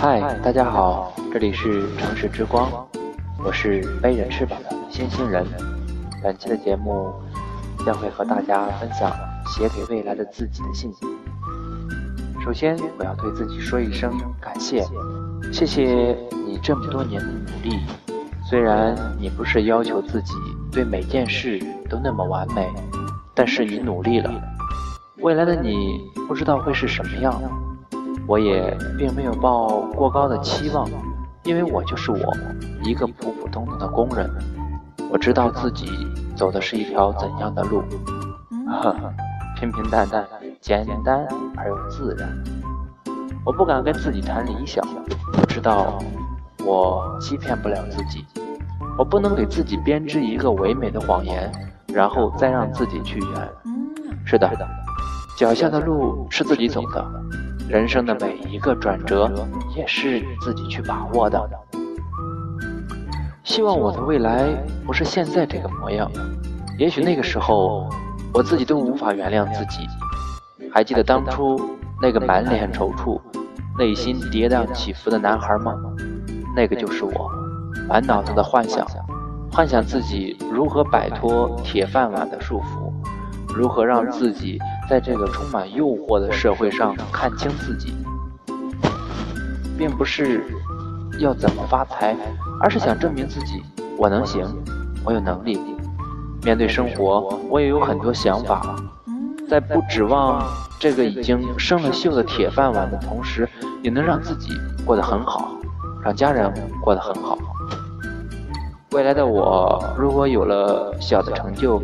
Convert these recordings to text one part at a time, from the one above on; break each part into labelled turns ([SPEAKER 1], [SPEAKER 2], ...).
[SPEAKER 1] 嗨，大家好，这里是城市之光，我是背着翅膀的星星人。本期的节目将会和大家分享写给未来的自己的信。首先，我要对自己说一声感谢，谢谢你这么多年的努力。虽然你不是要求自己对每件事都那么完美，但是你努力了。未来的你不知道会是什么样，我也并没有抱过高的期望，因为我就是我，一个普普通通的工人。我知道自己走的是一条怎样的路，呵呵，平平淡淡，简单而又自然。我不敢跟自己谈理想，我知道我欺骗不了自己。我不能给自己编织一个唯美的谎言，然后再让自己去圆。是的，脚下的路是自己走的，人生的每一个转折也是自己去把握的。希望我的未来不是现在这个模样，也许那个时候我自己都无法原谅自己。还记得当初那个满脸踌躇、内心跌宕起伏的男孩吗？那个就是我。满脑子的幻想，幻想自己如何摆脱铁饭碗的束缚，如何让自己在这个充满诱惑的社会上看清自己，并不是要怎么发财，而是想证明自己我能行，我有能力。面对生活，我也有很多想法，在不指望这个已经生了锈的铁饭碗的同时，也能让自己过得很好，让家人过得很好。未来的我，如果有了小的成就，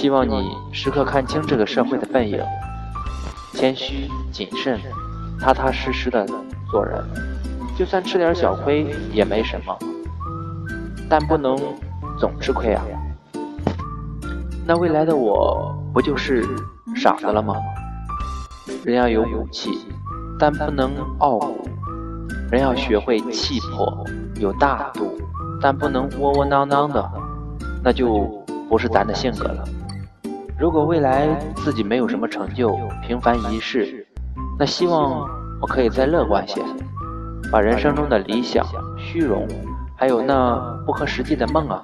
[SPEAKER 1] 希望你时刻看清这个社会的背影，谦虚谨慎，踏踏实实的做人，就算吃点小亏也没什么，但不能总吃亏啊。那未来的我不就是傻子了吗？人要有骨气，但不能傲骨；人要学会气魄，有大度。但不能窝窝囊囊的，那就不是咱的性格了。如果未来自己没有什么成就，平凡一世，那希望我可以再乐观些，把人生中的理想、虚荣，还有那不合实际的梦啊，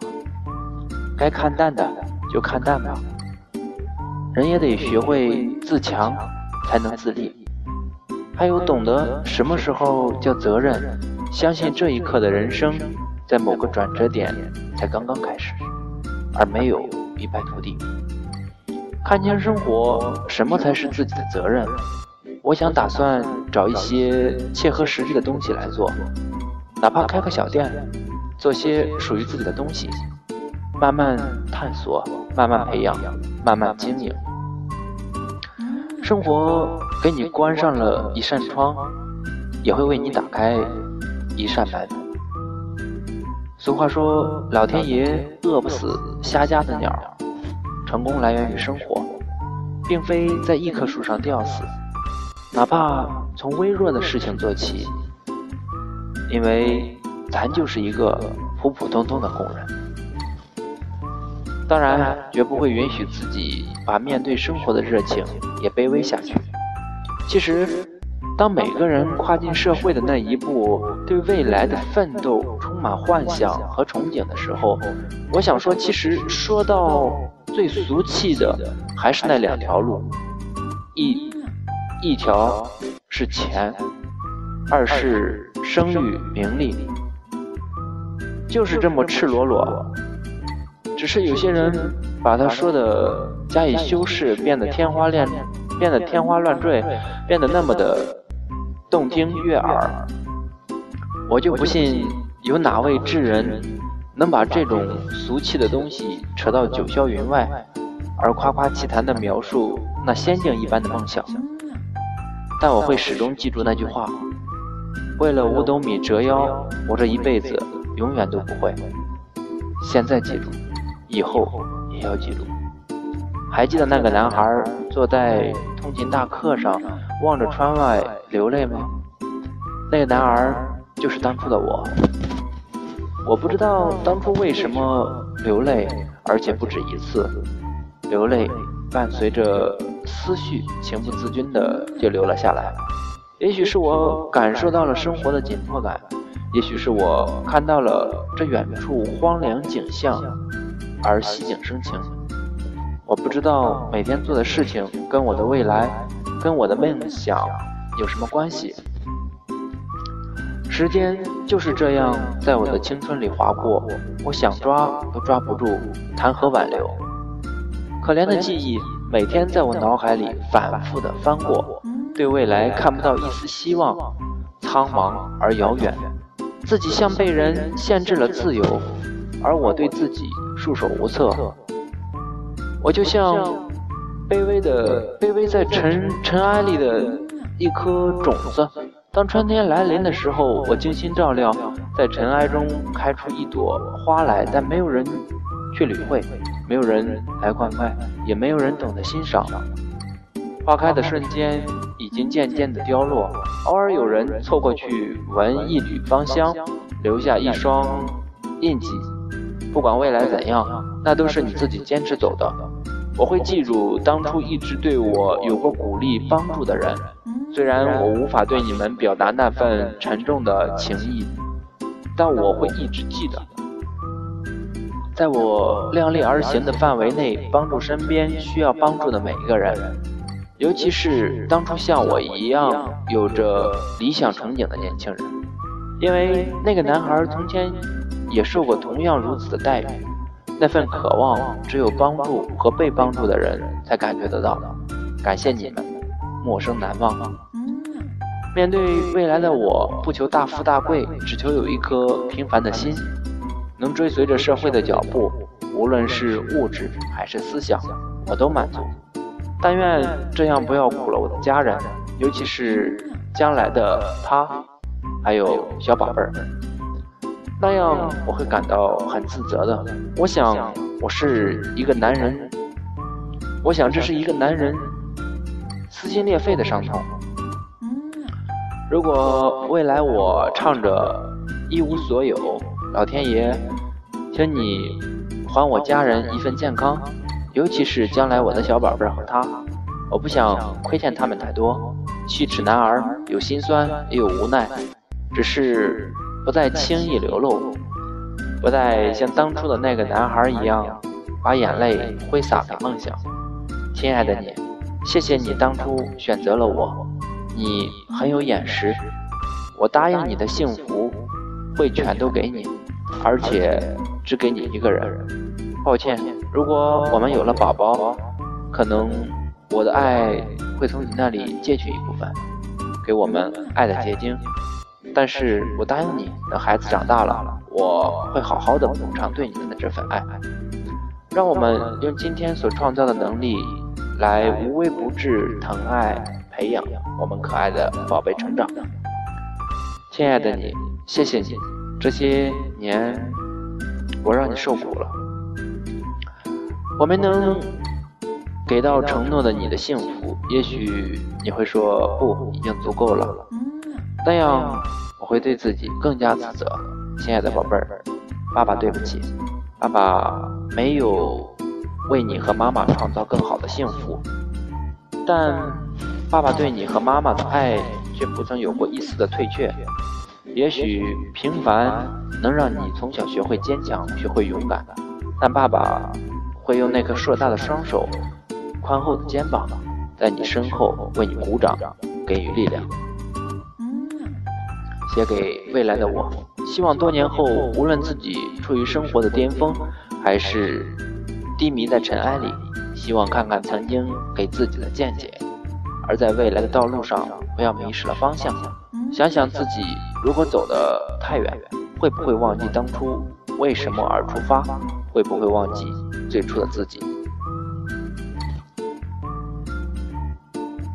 [SPEAKER 1] 该看淡的就看淡吧。人也得学会自强，才能自立。还有懂得什么时候叫责任，相信这一刻的人生。在某个转折点才刚刚开始，而没有一败涂地。看清生活，什么才是自己的责任？我想打算找一些切合实际的东西来做，哪怕开个小店，做些属于自己的东西，慢慢探索，慢慢培养，慢慢经营。生活给你关上了一扇窗，也会为你打开一扇门。俗话说：“老天爷饿不死瞎家的鸟。”成功来源于生活，并非在一棵树上吊死，哪怕从微弱的事情做起。因为咱就是一个普普通通的工人，当然绝不会允许自己把面对生活的热情也卑微下去。其实。当每个人跨进社会的那一步，对未来的奋斗充满幻想和憧憬的时候，我想说，其实说到最俗气的，还是那两条路，一一条是钱，二是声誉名利，就是这么赤裸裸。只是有些人把它说的加以修饰，变得天花乱变得天花乱坠，变得那么的。动听悦耳，我就不信有哪位智人能把这种俗气的东西扯到九霄云外，而夸夸其谈的描述那仙境一般的梦想。但我会始终记住那句话：为了五斗米折腰，我这一辈子永远都不会。现在记住，以后也要记住。还记得那个男孩坐在通勤大客上，望着窗外。流泪吗？那个男儿就是当初的我。我不知道当初为什么流泪，而且不止一次。流泪伴随着思绪，情不自禁的就流了下来。也许是我感受到了生活的紧迫感，也许是我看到了这远处荒凉景象而触景生情。我不知道每天做的事情跟我的未来、跟我的梦想有什么关系。时间就是这样在我的青春里划过，我想抓都抓不住，谈何挽留？可怜的记忆每天在我脑海里反复的翻过，对未来看不到一丝希望，苍茫而遥远。自己像被人限制了自由，而我对自己束手无策。我就像卑微的、卑微在尘尘埃里的一颗种子。当春天来临的时候，我精心照料，在尘埃中开出一朵花来，但没有人去理会，没有人来灌溉，也没有人懂得欣赏。花开的瞬间已经渐渐的凋落，偶尔有人凑过去闻一缕芳香，留下一双印记。不管未来怎样，那都是你自己坚持走的。我会记住当初一直对我有过鼓励帮助的人。虽然我无法对你们表达那份沉重的情谊，但我会一直记得，在我量力而行的范围内，帮助身边需要帮助的每一个人，尤其是当初像我一样有着理想憧憬的年轻人，因为那个男孩从前也受过同样如此的待遇，那份渴望只有帮助和被帮助的人才感觉得到。的。感谢你们，陌生难忘。面对未来的我，不求大富大贵，只求有一颗平凡的心，能追随着社会的脚步，无论是物质还是思想，我都满足。但愿这样不要苦了我的家人，尤其是将来的他，还有小宝贝儿，那样我会感到很自责的。我想，我是一个男人，我想这是一个男人撕心裂肺的伤痛。如果未来我唱着一无所有，老天爷，请你还我家人一份健康，尤其是将来我的小宝贝和他，我不想亏欠他们太多。七尺男儿有心酸也有无奈，只是不再轻易流露，不再像当初的那个男孩一样把眼泪挥洒给梦想。亲爱的你，谢谢你当初选择了我。你很有眼识，我答应你的幸福会全都给你，而且只给你一个人。抱歉，如果我们有了宝宝，可能我的爱会从你那里借去一部分，给我们爱的结晶。但是我答应你，等孩子长大了，我会好好的补偿对你们的这份爱。让我们用今天所创造的能力，来无微不至疼爱。培养我们可爱的宝贝成长，亲爱的你，谢谢你，这些年我让你受苦了。我没能给到承诺的你的幸福，也许你会说不，已经足够了。那样我会对自己更加自责。亲爱的宝贝儿，爸爸对不起，爸爸没有为你和妈妈创造更好的幸福，但。爸爸对你和妈妈的爱却不曾有过一丝的退却。也许平凡能让你从小学会坚强，学会勇敢，但爸爸会用那颗硕大的双手、宽厚的肩膀，在你身后为你鼓掌，给予力量。写给未来的我，希望多年后，无论自己处于生活的巅峰，还是低迷在尘埃里，希望看看曾经给自己的见解。而在未来的道路上，不要迷失了方向。想想自己如果走得太远，会不会忘记当初为什么而出发？会不会忘记最初的自己？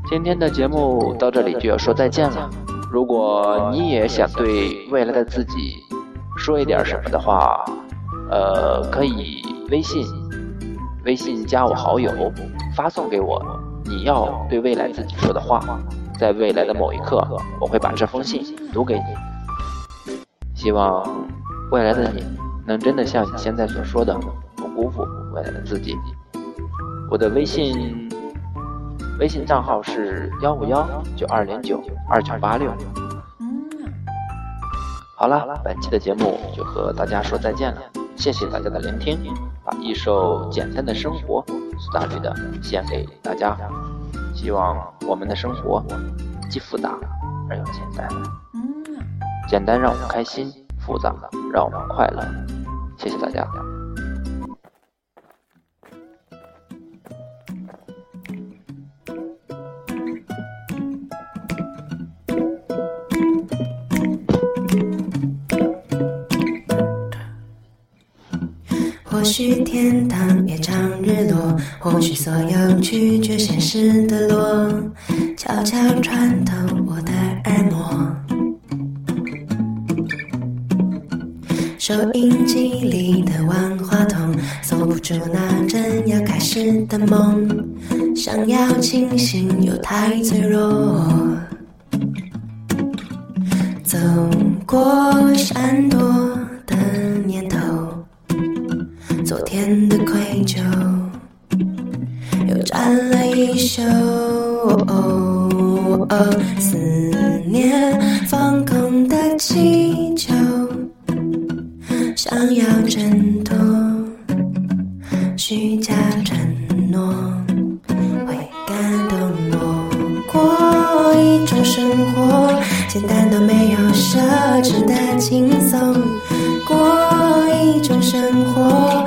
[SPEAKER 1] 今天的节目到这里就要说再见了。如果你也想对未来的自己说一点什么的话，呃，可以微信微信加我好友，发送给我。你要对未来自己说的话，在未来的某一刻，我会把这封信读给你。希望未来的你能真的像你现在所说的，不辜负未来的自己。我的微信微信账号是幺五幺九二零九二九八六。好了，本期的节目就和大家说再见了，谢谢大家的聆听，把一首简单的生活苏打绿的献给大家，希望我们的生活既复杂而又简单，简单让我们开心，复杂让我们快乐，谢谢大家。
[SPEAKER 2] 或许天堂也常日落，或许所有拒绝现实的落，悄悄穿透我的耳膜。收音机里的万花筒，锁不住那正要开始的梦，想要清醒又太脆弱。走过闪躲的念头。昨天的愧疚，又沾了一宿。思念放空的气球，想要挣脱虚假承诺，会感动我。过一种生活，简单到没有奢侈的轻松。过一种生活。